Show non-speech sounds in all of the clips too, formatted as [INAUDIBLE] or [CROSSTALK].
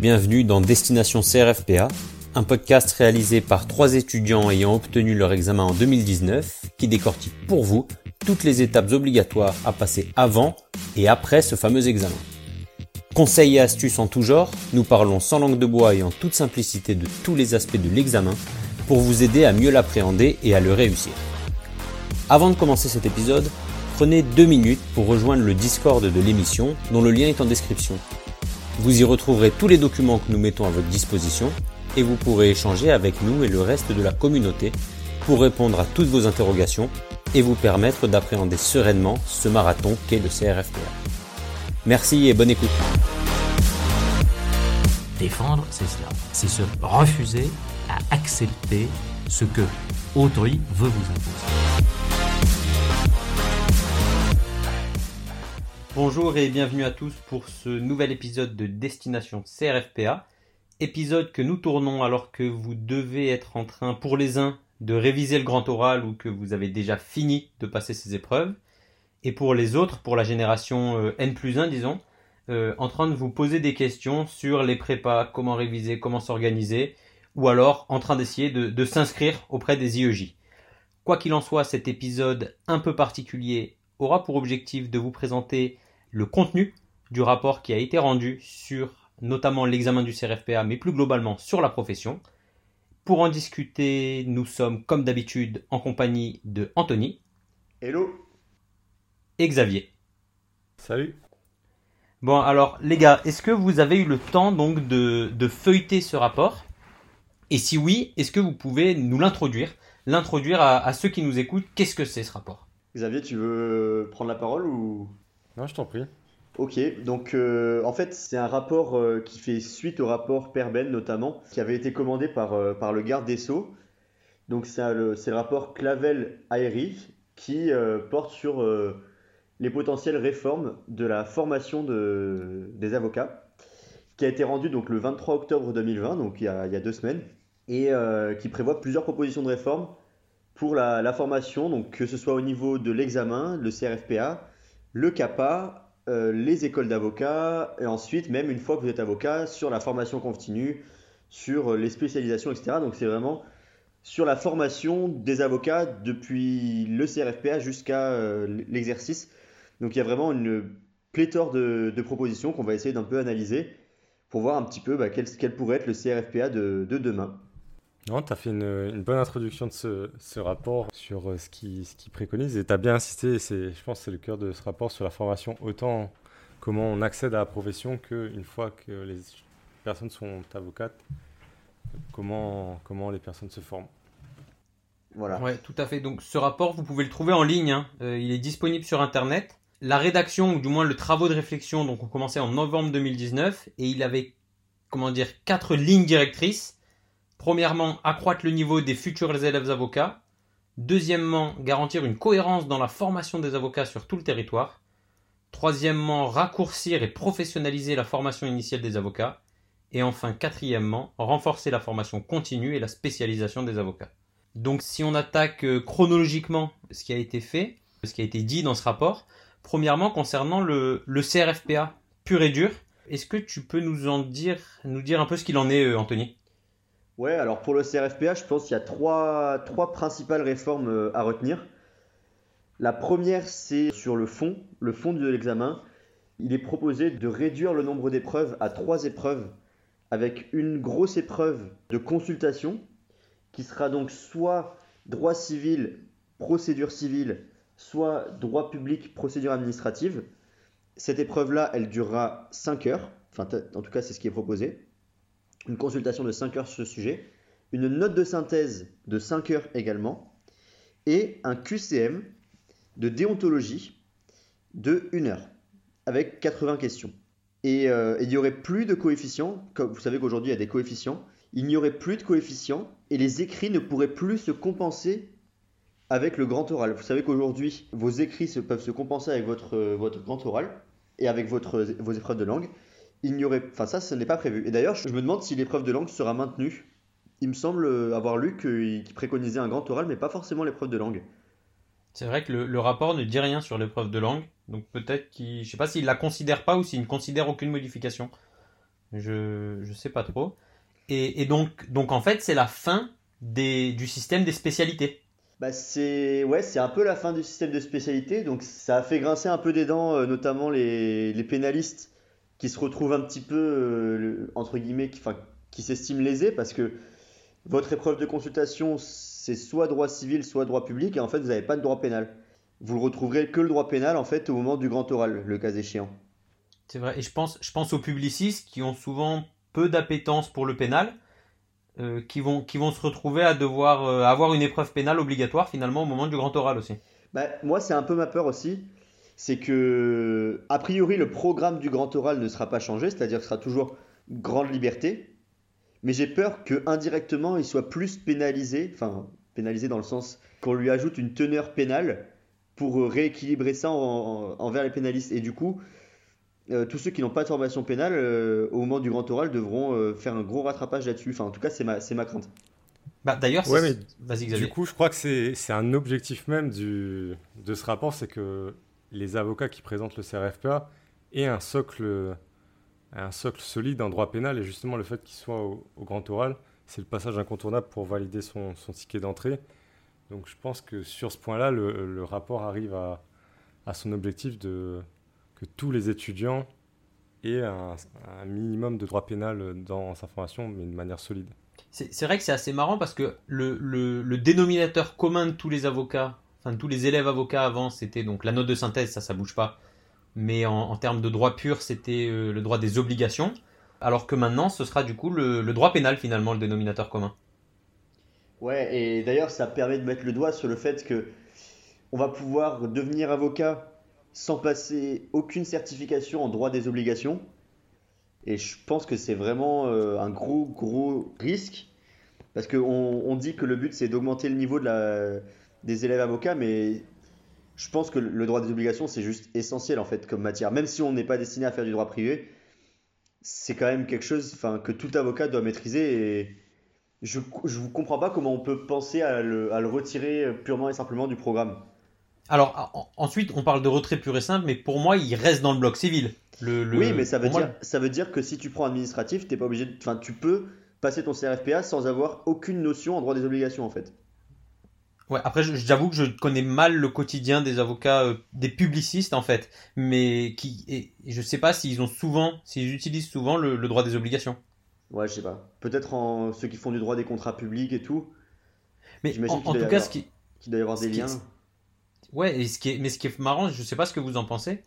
Bienvenue dans Destination CRFPA, un podcast réalisé par trois étudiants ayant obtenu leur examen en 2019 qui décortique pour vous toutes les étapes obligatoires à passer avant et après ce fameux examen. Conseils et astuces en tout genre, nous parlons sans langue de bois et en toute simplicité de tous les aspects de l'examen pour vous aider à mieux l'appréhender et à le réussir. Avant de commencer cet épisode, prenez deux minutes pour rejoindre le Discord de l'émission dont le lien est en description. Vous y retrouverez tous les documents que nous mettons à votre disposition et vous pourrez échanger avec nous et le reste de la communauté pour répondre à toutes vos interrogations et vous permettre d'appréhender sereinement ce marathon qu'est le CRFPA. Merci et bonne écoute. Défendre, c'est cela. C'est se refuser à accepter ce que autrui veut vous imposer. Bonjour et bienvenue à tous pour ce nouvel épisode de Destination CRFPA. Épisode que nous tournons alors que vous devez être en train, pour les uns, de réviser le grand oral ou que vous avez déjà fini de passer ces épreuves. Et pour les autres, pour la génération euh, N plus 1, disons, euh, en train de vous poser des questions sur les prépas, comment réviser, comment s'organiser, ou alors en train d'essayer de, de s'inscrire auprès des IEJ. Quoi qu'il en soit, cet épisode un peu particulier aura pour objectif de vous présenter le contenu du rapport qui a été rendu sur notamment l'examen du CRFPA, mais plus globalement sur la profession. Pour en discuter, nous sommes comme d'habitude en compagnie de Anthony. Hello. Et Xavier. Salut. Bon alors les gars, est-ce que vous avez eu le temps donc de, de feuilleter ce rapport? Et si oui, est-ce que vous pouvez nous l'introduire? L'introduire à, à ceux qui nous écoutent, qu'est-ce que c'est ce rapport? Xavier, tu veux prendre la parole ou? Non, je t'en prie. Ok, donc euh, en fait c'est un rapport euh, qui fait suite au rapport Perben notamment, qui avait été commandé par, euh, par le garde des Sceaux. Donc c'est le, le rapport Clavel-Aéry qui porte sur les potentielles réformes de la formation de, des avocats, qui a été rendu donc le 23 octobre 2020, donc il y a, il y a deux semaines, et qui prévoit plusieurs propositions de réforme pour la, la formation, donc que ce soit au niveau de l'examen, le CRFPA, le CAPA, euh, les écoles d'avocats, et ensuite, même une fois que vous êtes avocat, sur la formation continue, sur euh, les spécialisations, etc. Donc c'est vraiment sur la formation des avocats depuis le CRFPA jusqu'à euh, l'exercice. Donc il y a vraiment une pléthore de, propositions qu'on va essayer d'un peu analyser pour voir un petit peu bah, quel, pourrait être le CRFPA de demain. Non, tu as fait une, une bonne introduction de ce, ce rapport sur euh, ce qui, ce qui préconise et tu as bien insisté, et c'est, je pense que c'est le cœur de ce rapport sur la formation, autant comment on accède à la profession qu'une fois que les personnes sont avocates, comment, comment les personnes se forment. Voilà. Ouais, tout à fait. Donc ce rapport, vous pouvez le trouver en ligne. hein. Euh, il est disponible sur Internet. La rédaction, ou du moins le travaux de réflexion, donc on commençait en novembre 2019 et il avait, comment dire, quatre lignes directrices. Premièrement, accroître le niveau des futurs élèves avocats. Deuxièmement, garantir une cohérence dans la formation des avocats sur tout le territoire. Troisièmement, raccourcir et professionnaliser la formation initiale des avocats. Et enfin, quatrièmement, renforcer la formation continue et la spécialisation des avocats. Donc si on attaque euh, chronologiquement ce qui a été fait, ce qui a été dit dans ce rapport, premièrement concernant le, CRFPA pur et dur, est-ce que tu peux nous en dire, nous dire un peu ce qu'il en est, euh, Anthony? Ouais, alors pour le CRFPA, je pense qu'il y a trois, principales réformes euh, à retenir. La première, c'est sur le fond, le fond de l'examen. Il est proposé de réduire le nombre d'épreuves à trois épreuves, avec une grosse épreuve de consultation, qui sera donc soit droit civil, procédure civile, soit droit public, procédure administrative. Cette épreuve-là, elle durera 5 heures, enfin en tout cas c'est ce qui est proposé. Une consultation de 5 heures sur ce sujet, une note de synthèse de 5 heures également, et un QCM de déontologie de 1 heure, avec 80 questions. Et euh, il n'y aurait plus de coefficients, comme vous savez qu'aujourd'hui il y a des coefficients, il n'y aurait plus de coefficients et les écrits ne pourraient plus se compenser avec le grand oral. Vous savez qu'aujourd'hui vos écrits peuvent se compenser avec votre, euh, votre grand oral et avec votre, vos épreuves de langue. Il n'y aurait, enfin ça, ce n'est pas prévu. Et d'ailleurs, je me demande si l'épreuve de langue sera maintenue. Il me semble euh, avoir lu qu'il préconisait un grand oral, mais pas forcément l'épreuve de langue. C'est vrai que le, le rapport ne dit rien sur l'épreuve de langue, donc peut-être qu'il, je sais pas s'il la considère pas ou s'il ne considère aucune modification. Je je sais pas trop. Et, et donc donc en fait c'est la fin des, du système des spécialités. Bah c'est ouais, c'est un peu la fin du système de spécialité, donc ça a fait grincer un peu des dents, euh, notamment les, les pénalistes qui se retrouvent un petit peu euh, entre guillemets, qui, qui s'estiment lésés parce que votre épreuve de consultation c'est soit droit civil, soit droit public, et en fait vous n'avez pas de droit pénal. Vous le retrouverez que le droit pénal en fait au moment du grand oral, le cas échéant. C'est vrai. Et je pense, je pense aux publicistes qui ont souvent peu d'appétence pour le pénal, euh, qui, vont, qui vont se retrouver à devoir euh, avoir une épreuve pénale obligatoire finalement au moment du grand oral aussi. Bah, moi, c'est un peu ma peur aussi. C'est que, a priori, le programme du grand oral ne sera pas changé, c'est-à-dire que ce sera toujours grande liberté. Mais j'ai peur que indirectement, il soit plus pénalisé, enfin, pénalisé dans le sens qu'on lui ajoute une teneur pénale pour euh, rééquilibrer ça en- en- envers les pénalistes. Et du coup, euh, tous ceux qui n'ont pas de formation pénale, euh, au moment du grand oral, devront euh, faire un gros rattrapage là-dessus. Enfin, en tout cas, c'est ma, c'est ma crainte. Bah, D'ailleurs, Ouais, c'est- mais vas-y Xavier. Du coup, je crois que c'est c'est un objectif même du, de ce rapport, c'est que les avocats qui présentent le CRFPA aient un socle, un socle solide en droit pénal, et justement le fait qu'il soit au, grand oral, c'est le passage incontournable pour valider son, ticket d'entrée. Donc je pense que sur ce point-là, le, rapport arrive à, son objectif de que tous les étudiants aient un, minimum de droit pénal dans sa formation, mais de manière solide. C'est vrai que c'est assez marrant parce que le dénominateur commun de tous les avocats, tous les élèves avocats avant, c'était donc la note de synthèse, ça, ça bouge pas. Mais en, termes de droit pur, c'était euh, le droit des obligations. Alors que maintenant, ce sera du coup le, droit pénal finalement, le dénominateur commun. Ouais, et d'ailleurs, ça permet de mettre le doigt sur le fait que on va pouvoir devenir avocat sans passer aucune certification en droit des obligations. Et je pense que c'est vraiment euh, un gros, gros risque. Parce qu'on on dit que le but, c'est d'augmenter le niveau de la, des élèves avocats, mais je pense que le droit des obligations, c'est juste essentiel en fait comme matière. Même si on n'est pas destiné à faire du droit privé, c'est quand même quelque chose que tout avocat doit maîtriser. Et je ne comprends pas comment on peut penser à le, à le retirer purement et simplement du programme. Alors en- ensuite, on parle de retrait pur et simple, mais pour moi, il reste dans le bloc civil. Le, le- Oui, mais ça veut, pour moi, dire, ça veut dire que si tu prends administratif, t'es pas obligé de, enfin, tu peux passer ton CRFPA sans avoir aucune notion en droit des obligations en fait. Ouais, après, j'avoue que je connais mal le quotidien des avocats, euh, des publicistes en fait, mais qui, et et je sais pas s'ils ont souvent, s'ils utilisent souvent le, le droit des obligations. Ouais, je sais pas. Peut-être en ceux qui font du droit des contrats publics et tout, Mais en, en tout cas, avoir- ce qui, qu'il doit y avoir des qui liens. ouais, et ce qui est, mais ce qui est marrant, je sais pas ce que vous en pensez,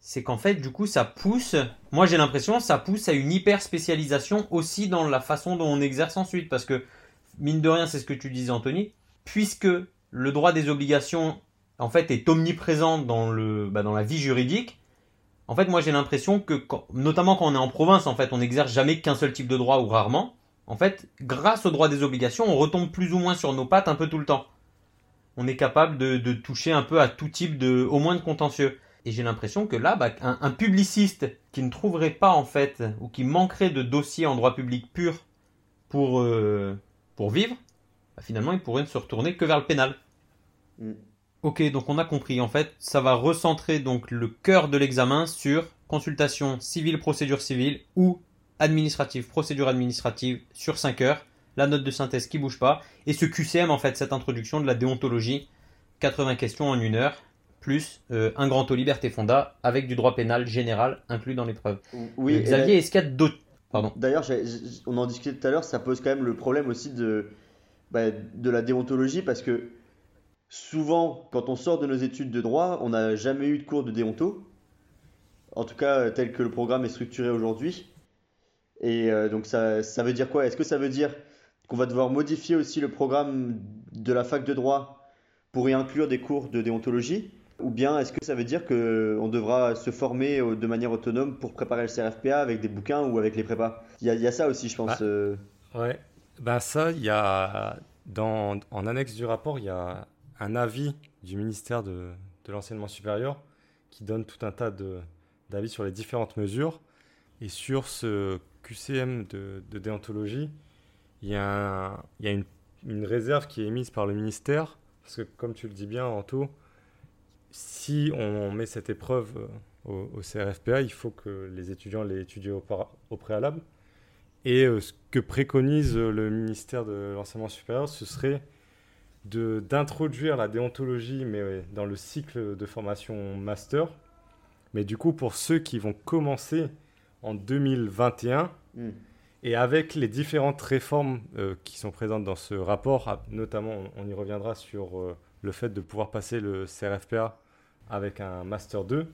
c'est qu'en fait, du coup, ça pousse, moi j'ai l'impression, ça pousse à une hyper spécialisation aussi dans la façon dont on exerce ensuite, parce que mine de rien, c'est ce que tu disais, Anthony, puisque le droit des obligations, en fait, est omniprésent dans bah, la vie juridique. En fait, moi, j'ai l'impression que, notamment quand on est en province, en fait, on n'exerce jamais qu'un seul type de droit ou rarement. En fait, grâce au droit des obligations, on retombe plus ou moins sur nos pattes un peu tout le temps. On est capable de, toucher un peu à tout type de, au moins de contentieux. Et j'ai l'impression que là, bah, un, publiciste qui ne trouverait pas, en fait, ou qui manquerait de dossiers en droit public pur pour, euh, pour vivre, bah, finalement, il pourrait ne se retourner que vers le pénal. Mm. Ok, donc on a compris. En fait, ça va recentrer donc le cœur de l'examen sur consultation civile, procédure civile ou administrative, procédure administrative sur 5 heures, la note de synthèse qui bouge pas, et ce QCM en fait, cette introduction de la déontologie, 80 questions en une heure, plus euh, un grand taux liberté fonda avec du droit pénal général inclus dans l'épreuve. Oui, Euh, Xavier, est-ce qu'il y a d'autres... Pardon. D'ailleurs, on en discutait tout à l'heure, ça pose quand même le problème aussi de, bah, de la déontologie parce que souvent, quand on sort de nos études de droit, on n'a jamais eu de cours de déonto, en tout cas tel que le programme est structuré aujourd'hui. Et euh, donc ça, ça veut dire quoi? Est-ce que ça veut dire qu'on va devoir modifier aussi le programme de la fac de droit pour y inclure des cours de déontologie? Ou bien est-ce que ça veut dire qu'on devra se former euh, de manière autonome pour préparer le CRFPA avec des bouquins ou avec les prépas? Il y a, il y a ça aussi, je pense. Ah. euh. Ouais, ben ça, il y a dans, en annexe du rapport, il y a un avis du ministère de, de l'enseignement supérieur qui donne tout un tas d'avis sur les différentes mesures. Et sur ce QCM de, déontologie, il y a, une, réserve qui est émise par le ministère, parce que comme tu le dis bien, Anto, si on met cette épreuve euh, au, CRFPA, il faut que les étudiants l'aient étudié au, préalable. Et euh, ce que préconise le ministère de l'enseignement supérieur, ce serait d'introduire la déontologie, mais dans le cycle de formation master. Mais du coup, pour ceux qui vont commencer en 2021, hmm. et avec les différentes réformes euh, qui sont présentes dans ce rapport, notamment on, y reviendra sur euh, le fait de pouvoir passer le CRFPA avec un Master 2,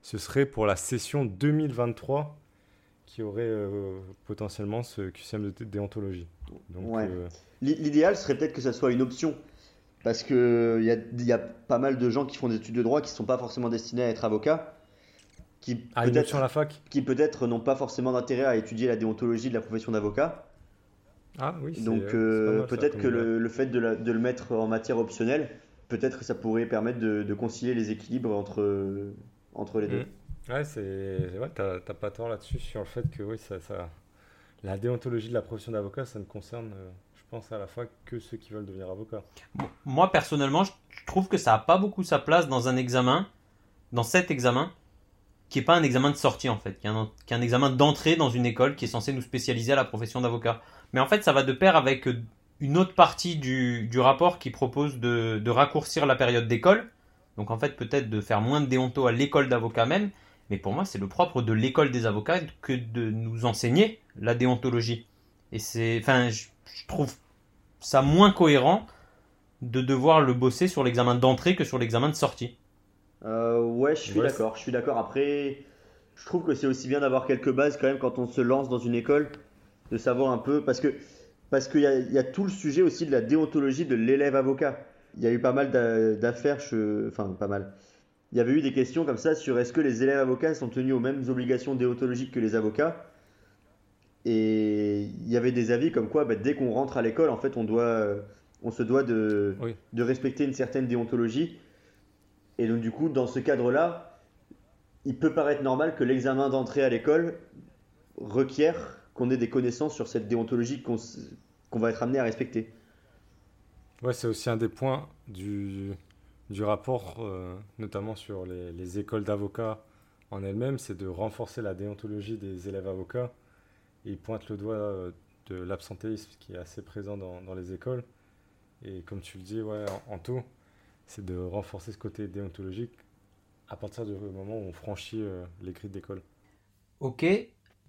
ce serait pour la session 2023 qui aurait euh, potentiellement ce QCM de déontologie. L'idéal serait peut-être que ça soit une option. Parce qu'il y a, pas mal de gens qui font des études de droit qui ne sont pas forcément destinés à être avocats. Qui peut-être la fac? Qui peut-être n'ont pas forcément d'intérêt à étudier la déontologie de la profession d'avocat. Ah oui, Donc euh, peut-être que le, fait de, le mettre en matière optionnelle, peut-être que ça pourrait permettre de, concilier les équilibres entre, entre les deux. Mmh. Ouais, c'est ouais, t'as pas tort là-dessus sur le fait que oui, ça, la déontologie de la profession d'avocat, ça ne concerne euh, pense à la fois que ceux qui veulent devenir avocat. Moi, personnellement, je trouve que ça n'a pas beaucoup sa place dans un examen, dans cet examen, qui n'est pas un examen de sortie, en fait, qui est un, qui est un examen d'entrée dans une école qui est censé nous spécialiser à la profession d'avocat. Mais en fait, ça va de pair avec une autre partie du, du rapport qui propose de, de raccourcir la période d'école. Donc, en fait, peut-être de faire moins de déonto à l'école d'avocat même. Mais pour moi, c'est le propre de l'école des avocats que de nous enseigner la déontologie. Et c'est, enfin, je, je trouve ça moins cohérent de devoir le bosser sur l'examen d'entrée que sur l'examen de sortie. Euh, ouais, je suis d'accord. Je suis d'accord. Après, je trouve que c'est aussi bien d'avoir quelques bases quand même quand on se lance dans une école, de savoir un peu parce que parce qu'il y, y, a tout le sujet aussi de la déontologie de l'élève avocat. Il y a eu pas mal d'affaires, enfin pas mal. Il y avait eu des questions comme ça sur est-ce que les élèves avocats sont tenus aux mêmes obligations déontologiques que les avocats et il y avait des avis comme quoi, bah, dès qu'on rentre à l'école, en fait, on, doit, on se doit de, de respecter une certaine déontologie. Et donc, du coup, dans ce cadre-là, il peut paraître normal que l'examen d'entrée à l'école requiert qu'on ait des connaissances sur cette déontologie qu'on va être amené à respecter. Ouais, c'est aussi un des points du, du rapport, euh, notamment sur les, les écoles d'avocats en elles-mêmes, c'est de renforcer la déontologie des élèves avocats il pointe le doigt euh, de l'absentéisme qui est assez présent dans, les écoles. Et comme tu le dis, ouais, en, tout, c'est de renforcer ce côté déontologique à partir du moment où on franchit euh, les grilles d'école. Ok.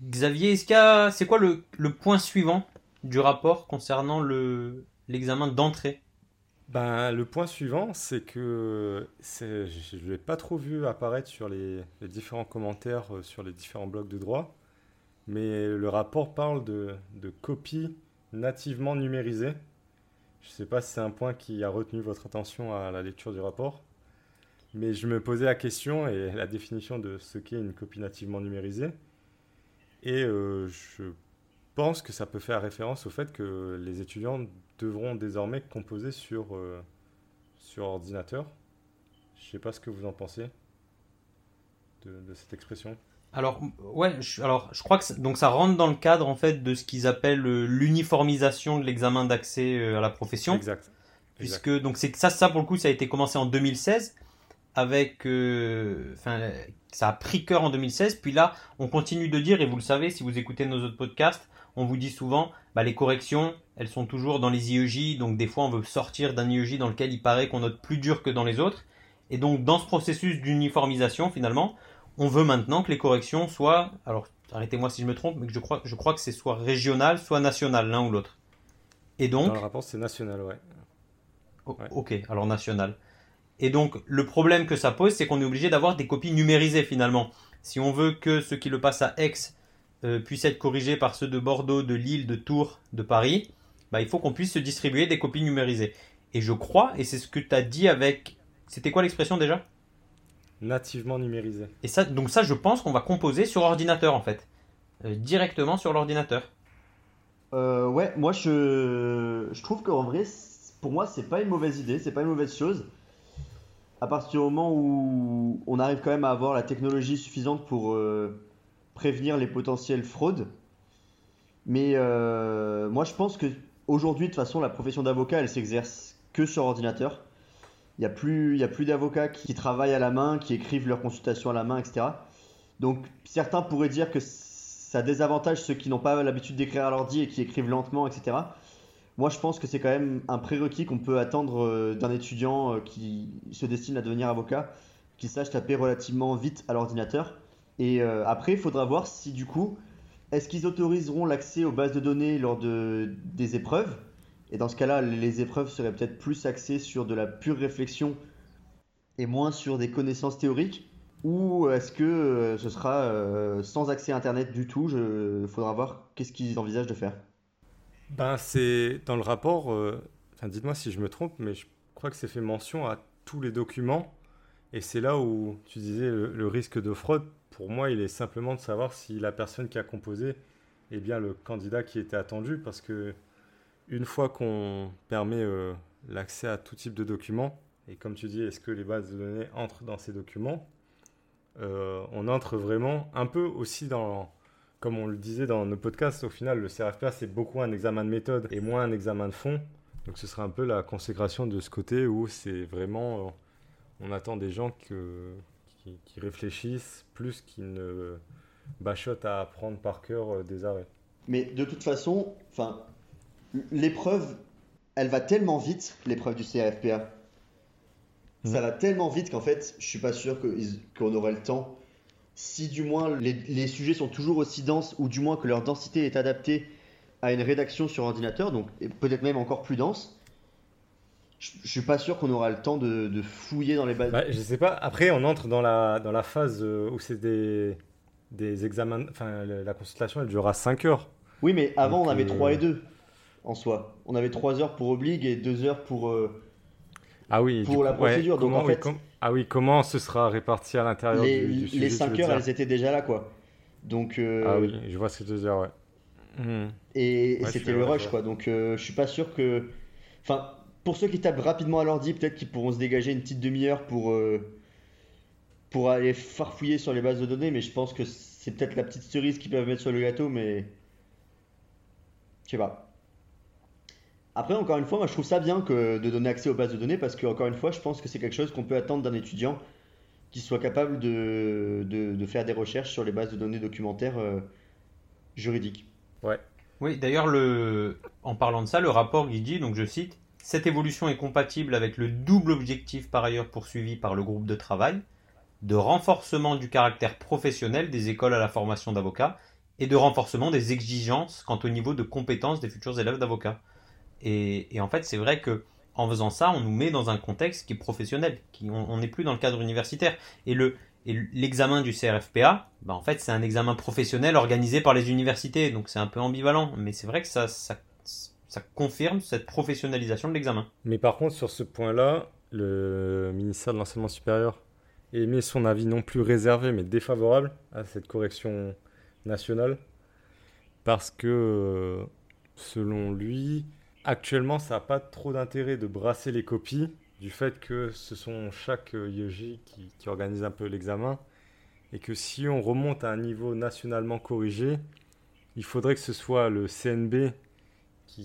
Xavier, c'est quoi le, point suivant du rapport concernant le, l'examen d'entrée? Ben, le point suivant, c'est que je ne l'ai pas trop vu apparaître sur les, différents commentaires euh, sur les différents blogs de droit mais le rapport parle de, de copies nativement numérisées. Je ne sais pas si c'est un point qui a retenu votre attention à la lecture du rapport, mais je me posais la question et la définition de ce qu'est une copie nativement numérisée. Et euh, je pense que ça peut faire référence au fait que les étudiants devront désormais composer sur, euh, sur ordinateur. Je ne sais pas ce que vous en pensez de cette expression. Alors ouais, je, alors je crois que donc ça rentre dans le cadre en fait de ce qu'ils appellent euh, l'uniformisation de l'examen d'accès euh, à la profession. Exact. Puisque donc c'est ça ça pour le coup ça a été commencé en 2016 avec euh, ça a pris cœur en 2016 puis là on continue de dire et vous le savez si vous écoutez nos autres podcasts on vous dit souvent bah, les corrections elles sont toujours dans les IEJ donc des fois on veut sortir d'un IEJ dans lequel il paraît qu'on note plus dur que dans les autres et donc dans ce processus d'uniformisation finalement on veut maintenant que les corrections soient, alors arrêtez-moi si je me trompe, mais je crois, je crois que c'est soit régional, soit national, l'un ou l'autre. Et donc. Dans le rapport, c'est national, ouais. Ok, alors national. Et donc, le problème que ça pose, c'est qu'on est obligé d'avoir des copies numérisées finalement. Si on veut que ceux qui le passent à Aix euh, puissent être corrigés par ceux de Bordeaux, de Lille, de Tours, de Paris, bah, il faut qu'on puisse se distribuer des copies numérisées. Et je crois, et c'est ce que tu as dit avec. C'était quoi l'expression déjà? Nativement numérisé. Et ça, donc ça, je pense qu'on va composer sur ordinateur en fait, euh, directement sur l'ordinateur. Euh, ouais, moi je, je trouve qu'en vrai, pour moi, c'est pas une mauvaise idée, c'est pas une mauvaise chose. À partir du moment où on arrive quand même à avoir la technologie suffisante pour euh, prévenir les potentielles fraudes. Mais moi, je pense que aujourd'hui, de toute façon, la profession d'avocat, elle s'exerce que sur ordinateur. Il n'y a plus, plus d'avocats qui travaillent à la main, qui écrivent leurs consultations à la main, etc. Donc certains pourraient dire que ça désavantage ceux qui n'ont pas l'habitude d'écrire à l'ordi et qui écrivent lentement, etc. Moi, je pense que c'est quand même un prérequis qu'on peut attendre euh, d'un étudiant euh, qui se destine à devenir avocat, qu'il sache taper relativement vite à l'ordinateur. Et euh, après, il faudra voir si du coup, est-ce qu'ils autoriseront l'accès aux bases de données lors de, des épreuves? Et dans ce cas-là, les épreuves seraient peut-être plus axées sur de la pure réflexion et moins sur des connaissances théoriques? Ou est-ce que ce sera sans accès à Internet du tout? Il faudra voir qu'est-ce qu'ils envisagent de faire. Ben, c'est dans le rapport, euh, dites-moi si je me trompe, mais je crois que c'est fait mention à tous les documents. Et c'est là où tu disais le, risque de fraude. Pour moi, il est simplement de savoir si la personne qui a composé est bien le candidat qui était attendu. Parce que une fois qu'on permet euh, l'accès à tout type de documents, et comme tu dis, est-ce que les bases de données entrent dans ces documents euh, On entre vraiment un peu aussi dans comme on le disait dans nos podcasts, au final, le CRFPA, c'est beaucoup un examen de méthode et moins un examen de fond. Donc ce sera un peu la consécration de ce côté où c'est vraiment, euh, on attend des gens qui, réfléchissent plus qu'ils ne bachotent à apprendre par cœur euh, des arrêts. Mais de toute façon, enfin, l'épreuve, elle va tellement vite, l'épreuve du CRFPA. Ça mmh. va tellement vite qu'en fait, je suis pas sûr qu'on aurait le temps si du moins les, sujets sont toujours aussi denses, ou du moins que leur densité est adaptée à une rédaction sur ordinateur, donc peut-être même encore plus dense, je, ne suis pas sûr qu'on aura le temps de, fouiller dans les bases. Bah, je sais pas. Après, on entre dans la, dans la phase euh, où c'est des, des examens. Enfin, la consultation, elle durera 5 heures. Oui, mais avant, on avait 3 euh, et 2 en soi. On avait 3 heures pour obligue et 2 heures pour. Euh, ah oui, pour la procédure. Donc en fait, ah oui, comment ce sera réparti à l'intérieur du, du sujet, Les 5 heures, elles étaient déjà là, quoi. Donc. Euh, ah oui, je vois ce que tu veux dire, ouais. Et, c'était le rush, quoi. Donc euh, je suis pas sûr que. Enfin, pour ceux qui tapent rapidement à l'ordi, peut-être qu'ils pourront se dégager une petite demi-heure pour. Euh, pour aller farfouiller sur les bases de données, mais je pense que c'est peut-être la petite cerise qu'ils peuvent mettre sur le gâteau, mais. Je sais pas. Après, encore une fois, moi je trouve ça bien que de donner accès aux bases de données parce que, encore une fois, je pense que c'est quelque chose qu'on peut attendre d'un étudiant qui soit capable de, de, faire des recherches sur les bases de données documentaires euh, juridiques. Ouais. Oui, d'ailleurs, le... en parlant de ça, le rapport il dit, donc je cite, cette évolution est compatible avec le double objectif par ailleurs poursuivi par le groupe de travail de renforcement du caractère professionnel des écoles à la formation d'avocats et de renforcement des exigences quant au niveau de compétences des futurs élèves d'avocats. Et, en fait, c'est vrai que en faisant ça, on nous met dans un contexte qui est professionnel, qui, on n'est plus dans le cadre universitaire. Et le l'examen du CRFPA, bah en fait, c'est un examen professionnel organisé par les universités, donc c'est un peu ambivalent. Mais c'est vrai que ça, ça, ça confirme cette professionnalisation de l'examen. Mais par contre, sur ce point-là, le ministère de l'enseignement supérieur émet son avis non plus réservé, mais défavorable à cette correction nationale, parce que, selon lui, Actuellement, ça n'a pas trop d'intérêt de brasser les copies du fait que ce sont chaque euh, IEJ qui, organise un peu l'examen et que si on remonte à un niveau nationalement corrigé, il faudrait que ce soit le CNB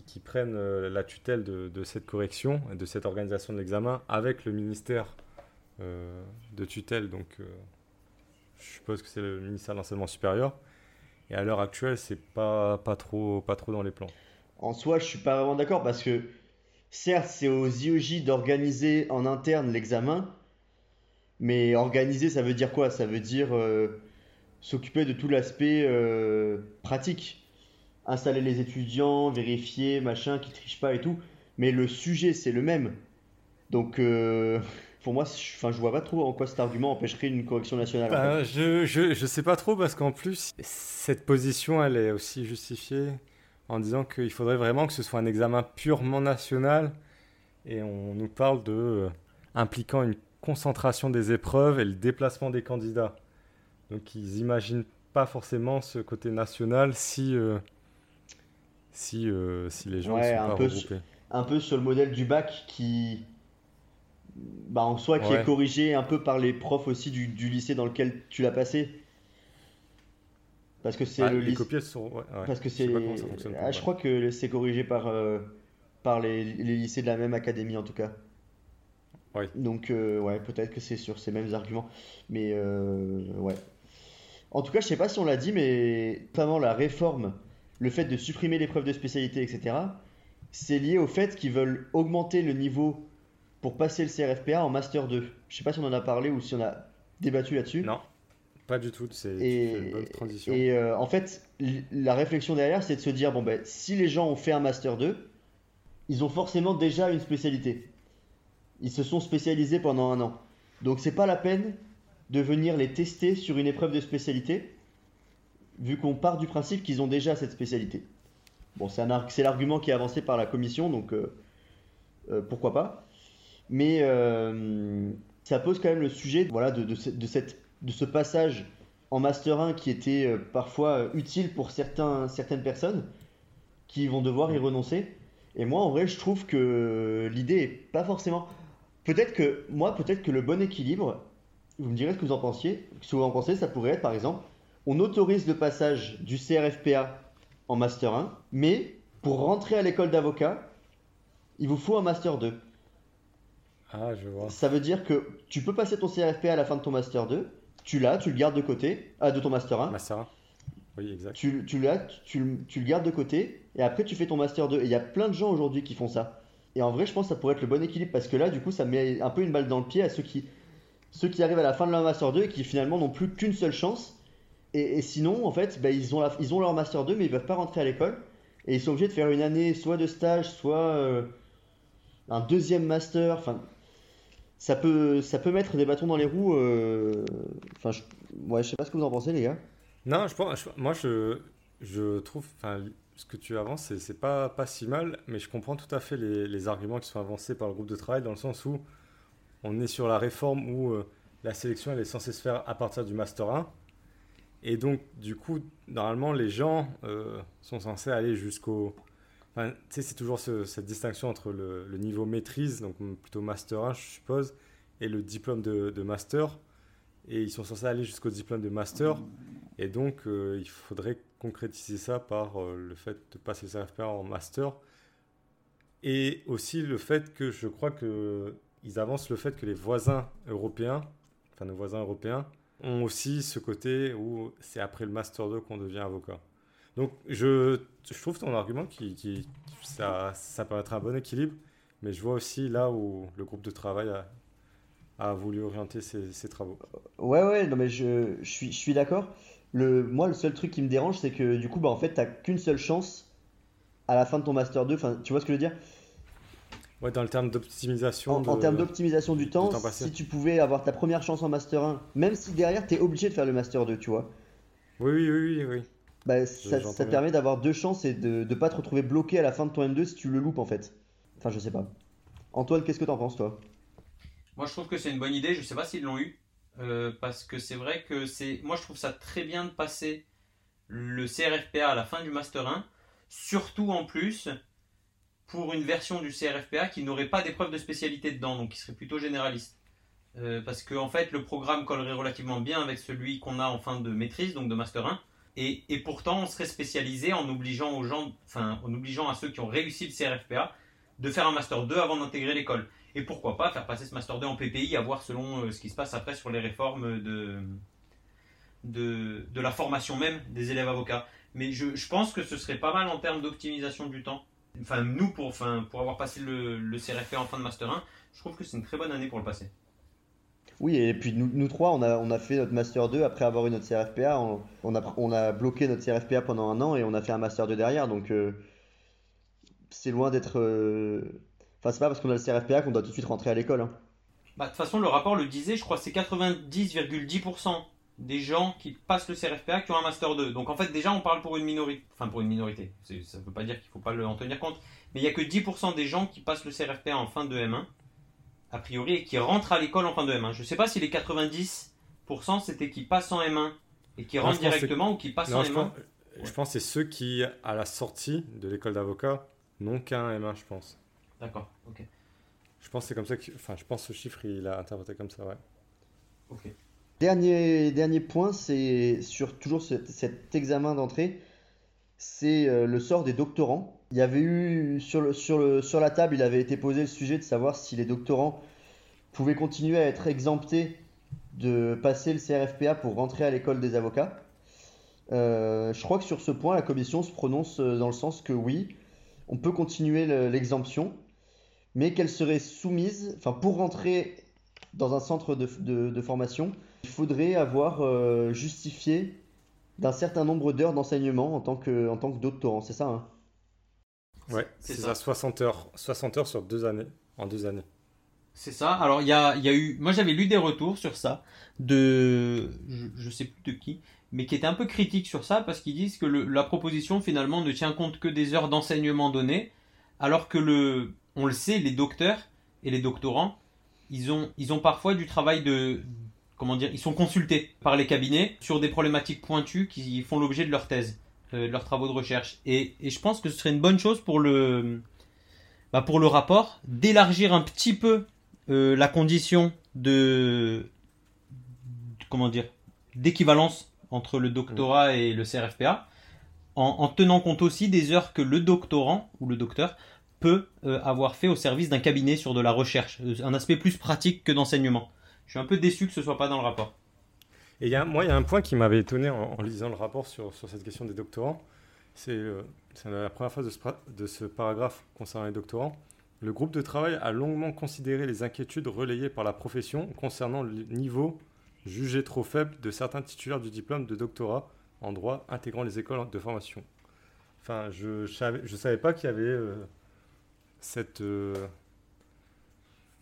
qui, prenne euh, la tutelle de, cette correction et de cette organisation de l'examen avec le ministère euh, de tutelle. Donc, je suppose que c'est le ministère de l'enseignement supérieur. Et à l'heure actuelle, c'est pas, pas, trop, pas trop dans les plans en soi, je suis pas vraiment d'accord parce que certes, c'est aux IEJ d'organiser en interne l'examen, mais organiser, ça veut dire quoi? Ça veut dire euh, s'occuper de tout l'aspect euh, pratique. Installer les étudiants, vérifier, machin, qu'ils trichent pas et tout. Mais le sujet, c'est le même. Donc, euh, [LAUGHS] pour moi, je, je vois pas trop en quoi cet argument empêcherait une correction nationale. Ben, je, je, je sais pas trop parce qu'en plus, cette position, elle est aussi justifiée en disant qu'il faudrait vraiment que ce soit un examen purement national. Et on nous parle de euh, impliquant une concentration des épreuves et le déplacement des candidats. Donc ils n'imaginent pas forcément ce côté national si, euh, si, euh, si les gens ne sont pas regroupés. un peu sur le modèle du bac qui, bah, en soi, qui est corrigé un peu par les profs aussi du, du lycée dans lequel tu l'as passé. Parce que c'est le les sont. Parce que c'est. Ah, je crois que c'est corrigé par, euh, par les, les, lycées de la même académie en tout cas. Donc, euh, ouais, peut-être que c'est sur ces mêmes arguments. Mais, ouais. En tout cas, je sais pas si on l'a dit, mais notamment la réforme, le fait de supprimer l'épreuve de spécialité, etc., c'est lié au fait qu'ils veulent augmenter le niveau pour passer le CRFPA en Master 2. Je sais pas si on en a parlé ou si on a débattu là-dessus. Non, pas du tout. C'est une bonne transition. et, euh, en fait, la réflexion derrière, c'est de se dire bon, ben, si les gens ont fait un Master 2, ils ont forcément déjà une spécialité. Ils se sont spécialisés pendant un an. Donc, c'est pas la peine de venir les tester sur une épreuve de spécialité, vu qu'on part du principe qu'ils ont déjà cette spécialité. Bon, c'est l'argument qui est avancé par la commission, donc euh, euh, pourquoi pas. Mais euh, ça pose quand même le sujet voilà, de, ce- passage en Master 1 qui était parfois utile pour certaines personnes qui vont devoir y renoncer. Et moi, en vrai, je trouve que l'idée est pas forcément. Peut-être que moi, peut-être que le bon équilibre, vous me direz ce que vous en pensiez, ce que vous en pensez, ça pourrait être par exemple, on autorise le passage du CRFPA en Master 1, mais pour rentrer à l'école d'avocat, il vous faut un Master 2. Ah, je vois. Ça veut dire que tu peux passer ton CRFPA à la fin de ton Master 2, tu l'as, tu le gardes de côté, ah, de ton Master 1, Master 1. Oui, exact. tu, tu l'as, tu, le- tu le gardes de côté, et après tu fais ton Master 2. Et il y a plein de gens aujourd'hui qui font ça. Et en vrai, je pense que ça pourrait être le bon équilibre, parce que là, du coup, ça met un peu une balle dans le pied à ceux qui, ceux qui arrivent à la fin de leur Master 2 et qui finalement n'ont plus qu'une seule chance. Et, sinon, en fait, bah, ils, ont leur Master 2, mais ils peuvent pas rentrer à l'école. Et ils sont obligés de faire une année soit de stage, soit euh, un deuxième Master. Enfin, ça peut, ça peut mettre des bâtons dans les roues. euh, Enfin, je, ouais, je sais pas ce que vous en pensez, les gars. Non, je moi je, je trouve, ce que tu avances, c'est- pas, pas si mal, mais je comprends tout à fait les, les arguments qui sont avancés par le groupe de travail dans le sens où on est sur la réforme où euh, la sélection elle est censée se faire à partir du Master 1. Et donc, du coup, normalement, les gens euh, sont censés aller jusqu'au. Enfin, tu sais, c'est toujours ce- cette distinction entre le, niveau maîtrise, donc plutôt Master 1, je suppose, et le diplôme de, Master. Et ils sont censés aller jusqu'au diplôme de Master. Et donc, euh, il faudrait concrétiser ça par euh, le fait de passer le CRFPA en master. Et aussi le fait que je crois que ils avancent le fait que les voisins européens, enfin nos voisins européens, ont aussi ce côté où c'est après le master 2 qu'on devient avocat. Donc, je, je trouve ton argument qui, ça, ça peut être un bon équilibre, mais je vois aussi là où le groupe de travail a, a voulu orienter ses, travaux. Ouais, ouais, non, mais je, je suis, je suis d'accord. Le, moi, le seul truc qui me dérange, c'est que du coup, bah, en fait, t'as qu'une seule chance à la fin de ton Master 2. Enfin, tu vois ce que je veux dire? Ouais, dans le terme d'optimisation. En, en de- termes d'optimisation du temps, si tu pouvais avoir ta première chance en Master 1, même si derrière, t'es obligé de faire le Master 2, tu vois, Oui, oui, oui, oui, oui. bah, ça, te permet d'avoir deux chances et de ne pas te retrouver bloqué à la fin de ton M2 si tu le loupes, en fait. Enfin, je sais pas. Antoine, qu'est-ce que t'en penses, toi? Moi, je trouve que c'est une bonne idée. Je sais pas s'ils l'ont eu. Euh, parce que c'est vrai que c'est. Moi, je trouve ça très bien de passer le CRFPA à la fin du Master 1. Surtout en plus pour une version du CRFPA qui n'aurait pas d'épreuve de spécialité dedans, donc qui serait plutôt généraliste. Euh, parce que en fait, le programme collerait relativement bien avec celui qu'on a en fin de maîtrise, donc de Master 1. Et, pourtant, on serait spécialisé en obligeant aux gens, enfin, en obligeant à ceux qui ont réussi le CRFPA de faire un Master 2 avant d'intégrer l'école. Et pourquoi pas faire passer ce Master 2 en PPI, à voir selon euh, ce qui se passe après sur les réformes de, de, la formation même des élèves avocats. Mais je pense que ce serait pas mal en termes d'optimisation du temps. Enfin, nous, pour, enfin, pour avoir passé le, le CRFPA en fin de Master 1, je trouve que c'est une très bonne année pour le passer. Oui, et puis nous, nous trois, on a, on a fait notre Master 2 après avoir eu notre CRFPA. On, on a, on a bloqué notre CRFPA pendant un an et on a fait un Master 2 derrière. Donc, euh, c'est loin d'être. euh, Enfin, c'est pas parce qu'on a le CRFPA qu'on doit tout de suite rentrer à l'école. hein. Bah, de toute façon, le rapport le disait, je crois que c'est 90,10% des gens qui passent le CRFPA qui ont un Master 2. Donc en fait, déjà, on parle pour une minorité. Enfin, pour une minorité. Ça ne veut pas dire qu'il ne faut pas le- en tenir compte. Mais il n'y a que 10% des gens qui passent le CRFPA en fin de M1, a priori, et qui rentrent à l'école en fin de M1. Je ne sais pas si les 90% c'était qui passent en M1 et qui rentrent que directement ou qui passent Non, en je M1. pense, je pense que c'est ceux qui, à la sortie de l'école d'avocat, n'ont qu'un M1, je pense. D'accord, ok. Je pense que c'est comme ça que, enfin, je pense que ce chiffre, il a interprété comme ça, ouais. ok. Dernier, point, c'est sur toujours ce- cet examen d'entrée, c'est euh, le sort des doctorants. Il y avait eu sur la table, il avait été posé le sujet de savoir si les doctorants pouvaient continuer à être exemptés de passer le CRFPA pour rentrer à l'école des avocats. Euh, je crois que sur ce point, la commission se prononce euh, dans le sens que oui, on peut continuer l'exemption, mais qu'elle serait soumise, enfin pour rentrer dans un centre de, formation, il faudrait avoir euh, justifié d'un certain nombre d'heures d'enseignement en tant que, en tant que doctorant, c'est ça hein? Ouais, c'est ça. 60 heures, 60 heures sur deux années, en deux années. C'est ça. Alors il y a, y a, eu, moi j'avais lu des retours sur ça de, je, ne sais plus de qui, mais qui étaient un peu critiques sur ça parce qu'ils disent que la proposition finalement ne tient compte que des heures d'enseignement données, alors que le, on le sait, les docteurs et les doctorants, ils ont, ils ont parfois du travail de, comment dire, ils sont consultés par les cabinets sur des problématiques pointues qui font l'objet de leur thèse, euh, de leurs travaux de recherche. Et, et, je pense que ce serait une bonne chose pour le, bah pour le rapport d'élargir un petit peu euh, la condition de, comment dire, d'équivalence entre le doctorat et le CRFPA, en, tenant compte aussi des heures que le doctorant ou le docteur peut euh, avoir fait au service d'un cabinet sur de la recherche, un aspect plus pratique que d'enseignement. Je suis un peu déçu que ce soit pas dans le rapport. Et moi, il y a un point qui m'avait étonné en, lisant le rapport sur, sur, cette question des doctorants. C'est euh, la première phrase de ce, paragraphe concernant les doctorants. Le groupe de travail a longuement considéré les inquiétudes relayées par la profession concernant le niveau jugé trop faible de certains titulaires du diplôme de doctorat en droit intégrant les écoles de formation. Enfin, je ne savais pas qu'il y avait euh, cette, euh,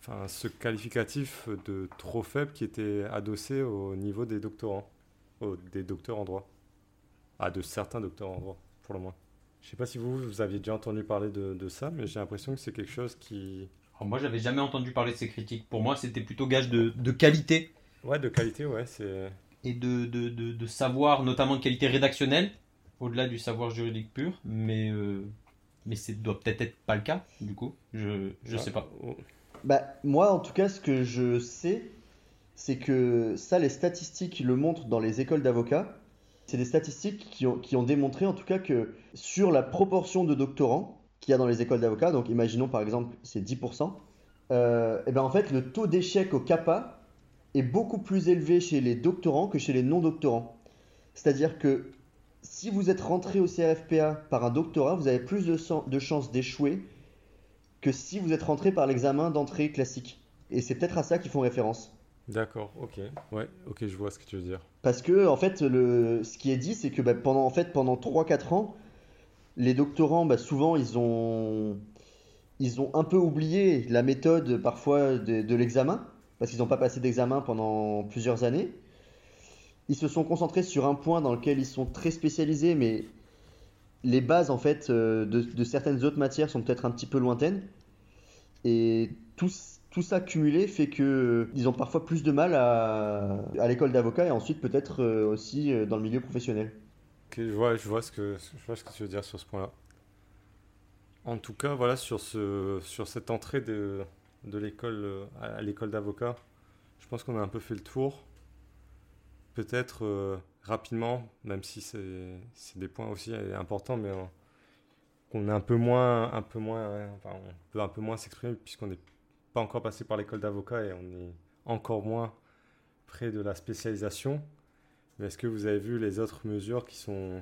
enfin, ce qualificatif de trop faible qui était adossé au niveau des doctorants, des docteurs en droit. Ah, de certains docteurs en droit, pour le moins. Je ne sais pas si vous, vous aviez déjà entendu parler de, ça, mais j'ai l'impression que c'est quelque chose qui... Alors moi, j'avais jamais entendu parler de ces critiques. Pour moi, c'était plutôt gage de, de, qualité. Ouais, de qualité, ouais. c'est... Et de, de, de, savoir, notamment de qualité rédactionnelle, au-delà du savoir juridique pur. Mais, euh, mais c'est doit peut-être être pas le cas, du coup. Je ne sais pas. Bah, moi, en tout cas, ce que je sais, c'est que ça, les statistiques le montrent dans les écoles d'avocats. C'est des statistiques qui ont, démontré, en tout cas, que sur la proportion de doctorants qu'il y a dans les écoles d'avocats, donc imaginons par exemple c'est 10%, euh, et ben en fait le taux d'échec au CAPA est beaucoup plus élevé chez les doctorants que chez les non-doctorants. C'est-à-dire que si vous êtes rentré au CRFPA par un doctorat, vous avez plus de chances d'échouer que si vous êtes rentré par l'examen d'entrée classique. Et c'est peut-être à ça qu'ils font référence. D'accord, ok. Ouais, ok, je vois ce que tu veux dire. Parce que, en fait, le, ce qui est dit, c'est que bah, pendant, en fait, pendant 3-4 ans, les doctorants, bah, souvent, ils ont, ils ont un peu oublié la méthode parfois de, l'examen, parce qu'ils n'ont pas passé d'examen pendant plusieurs années. Ils se sont concentrés sur un point dans lequel ils sont très spécialisés, mais les bases, en fait, euh, de, de certaines autres matières sont peut-être un petit peu lointaines. Et tout, tout ça cumulé fait que ils ont parfois plus de mal à, à l'école d'avocat et ensuite peut-être euh, aussi euh, dans le milieu professionnel. Ok, je vois, je vois ce que je vois ce que tu veux dire sur ce point-là. En tout cas, voilà sur ce sur cette entrée de, de l'école euh, à l'école d'avocat, je pense qu'on a un peu fait le tour. Peut-être rapidement, même si c'est des points aussi importants, mais qu'on est un peu moins, un peu moins, enfin, on peut un peu moins s'exprimer puisqu'on n'est pas encore passé par l'école d'avocat et on est encore moins près de la spécialisation. Mais est-ce que vous avez vu les autres mesures qui sont,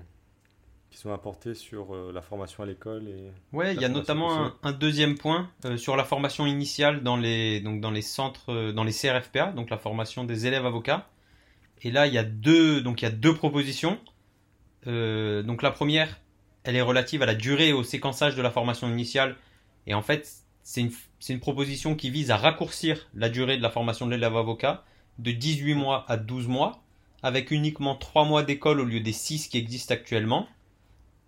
qui sont apportées sur euh, la formation à l'école et Ouais, il y a notamment un, deuxième point euh, sur la formation initiale dans les, donc dans les centres, euh, dans les CRFPA, donc la formation des élèves avocats. Et là, il y a deux, donc il y a deux propositions. donc la première, elle est relative à la durée et au séquençage de la formation initiale. Et en fait, c'est une, proposition qui vise à raccourcir la durée de la formation de l'élève avocat de 18 mois à 12 mois, avec uniquement 3 mois d'école au lieu des 6 qui existent actuellement,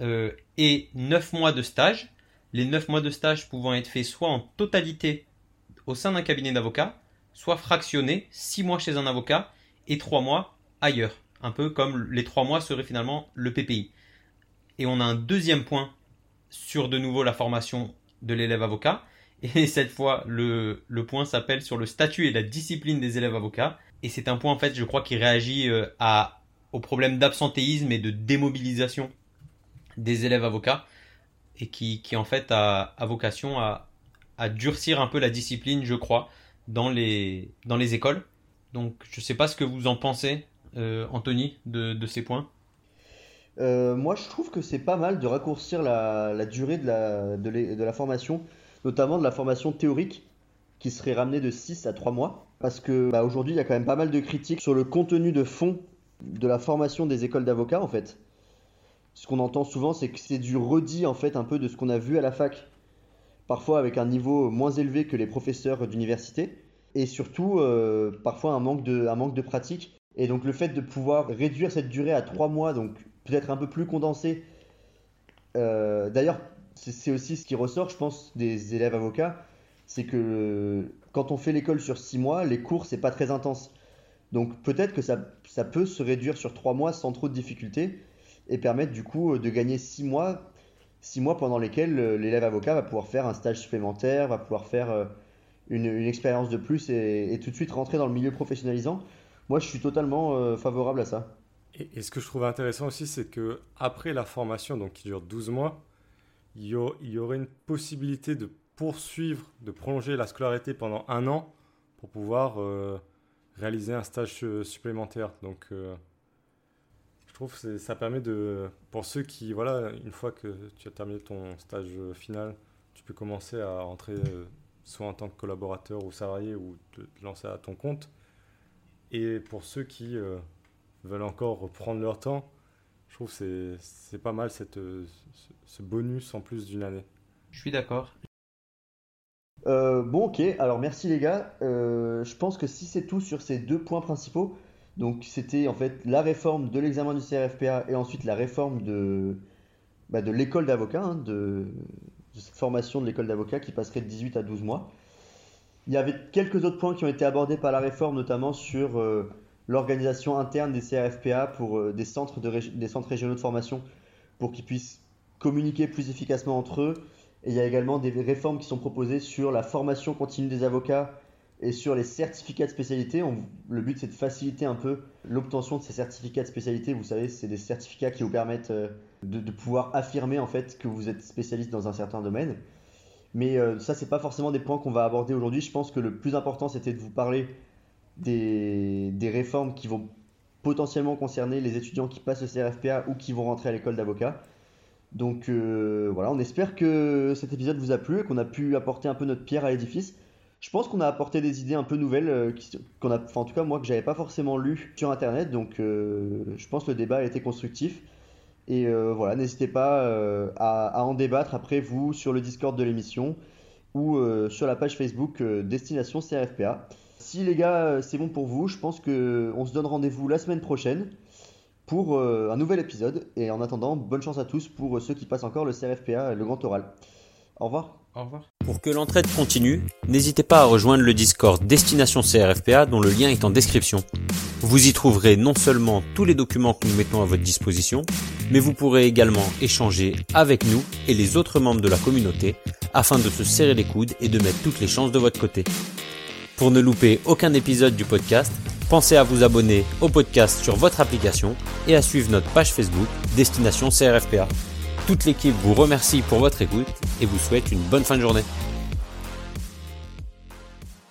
euh, et 9 mois de stage. Les 9 mois de stage pouvant être faits soit en totalité au sein d'un cabinet d'avocat, soit fractionnés 6 mois chez un avocat et 3 mois ailleurs. Un peu comme les 3 mois seraient finalement le PPI. Et on a un deuxième point sur de nouveau la formation de l'élève avocat. Et [LAUGHS] cette fois, le, le point s'appelle sur le statut et la discipline des élèves avocats. Et c'est un point, en fait, je crois, qui réagit euh, à, au problème d'absentéisme et de démobilisation des élèves avocats. Et qui, qui en fait, a, a vocation à, à durcir un peu la discipline, je crois. dans les, dans les écoles. Donc je ne sais pas ce que vous en pensez, euh, Anthony, de, ces points. Euh, moi, je trouve que c'est pas mal de raccourcir la, durée de la, formation, notamment de la formation théorique, qui serait ramenée de 6 à 3 mois. Parce que bah, aujourd'hui, il y a quand même pas mal de critiques sur le contenu de fond de la formation des écoles d'avocats, en fait. Ce qu'on entend souvent, c'est que c'est du redit, en fait, un peu de ce qu'on a vu à la fac, parfois avec un niveau moins élevé que les professeurs d'université et surtout euh, parfois un manque, de, un manque de pratique. Et donc le fait de pouvoir réduire cette durée à trois mois, donc peut-être un peu plus condensé. Euh, d'ailleurs, c'est aussi ce qui ressort, je pense, des élèves avocats, c'est que quand on fait l'école sur six mois, les cours c'est pas très intense. Donc peut-être que ça, ça, peut se réduire sur trois mois sans trop de difficultés et permettre du coup de gagner six mois, six mois pendant lesquels l'élève avocat va pouvoir faire un stage supplémentaire, va pouvoir faire euh, une, expérience de plus et, tout de suite rentrer dans le milieu professionnalisant. Moi, je suis totalement euh, favorable à ça. Et, ce que je trouve intéressant aussi, c'est que après la formation, donc qui dure 12 mois, il y, aurait une possibilité de poursuivre, de prolonger la scolarité pendant un an pour pouvoir euh, réaliser un stage euh, supplémentaire. Donc, je trouve que ça permet de, pour ceux qui, voilà, une fois que tu as terminé ton stage final, tu peux commencer à entrer soit en tant que collaborateur ou salarié ou te lancer à ton compte. Et pour ceux qui euh, veulent encore prendre leur temps, je trouve que c'est pas mal cette, ce bonus en plus d'une année. Je suis d'accord. Euh, bon, ok, alors merci les gars. Euh, je pense que si c'est tout sur ces deux points principaux, donc c'était en fait la réforme de l'examen du CRFPA et ensuite la réforme de, bah, de l'école d'avocat, hein, de, de cette formation de l'école d'avocat qui passerait de 18 à 12 mois. Il y avait quelques autres points qui ont été abordés par la réforme, notamment sur euh, l'organisation interne des CRFPA pour euh, des, centres des centres régionaux de formation pour qu'ils puissent communiquer plus efficacement entre eux. Et il y a également des réformes qui sont proposées sur la formation continue des avocats et sur les certificats de spécialité. le but c'est de faciliter un peu l'obtention de ces certificats de spécialité. Vous savez, c'est des certificats qui vous permettent euh, de, pouvoir affirmer en fait que vous êtes spécialiste dans un certain domaine. Mais euh, ça, c'est pas forcément des points qu'on va aborder aujourd'hui. Je pense que le plus important, c'était de vous parler des, réformes qui vont potentiellement concerner les étudiants qui passent le CRFPA ou qui vont rentrer à l'école d'avocat. Donc euh, voilà, on espère que cet épisode vous a plu et qu'on a pu apporter un peu notre pierre à l'édifice. Je pense qu'on a apporté des idées un peu nouvelles, euh, qu'on a, en tout cas moi que j'avais pas forcément lu sur internet, donc je pense que le débat a été constructif. Et euh, voilà, n'hésitez pas euh, à, en débattre après vous sur le Discord de l'émission ou euh, sur la page Facebook Destination CRFPA. Si les gars, c'est bon pour vous, je pense qu'on se donne rendez-vous la semaine prochaine pour un nouvel épisode. Et en attendant, bonne chance à tous pour ceux qui passent encore le CRFPA, le grand oral. Au revoir. Au revoir. Pour que l'entraide continue, n'hésitez pas à rejoindre le Discord Destination CRFPA dont le lien est en description. Vous y trouverez non seulement tous les documents que nous mettons à votre disposition, mais vous pourrez également échanger avec nous et les autres membres de la communauté afin de se serrer les coudes et de mettre toutes les chances de votre côté. Pour ne louper aucun épisode du podcast, pensez à vous abonner au podcast sur votre application et à suivre notre page Facebook Destination CRFPA. Toute l'équipe vous remercie pour votre écoute et vous souhaite une bonne fin de journée.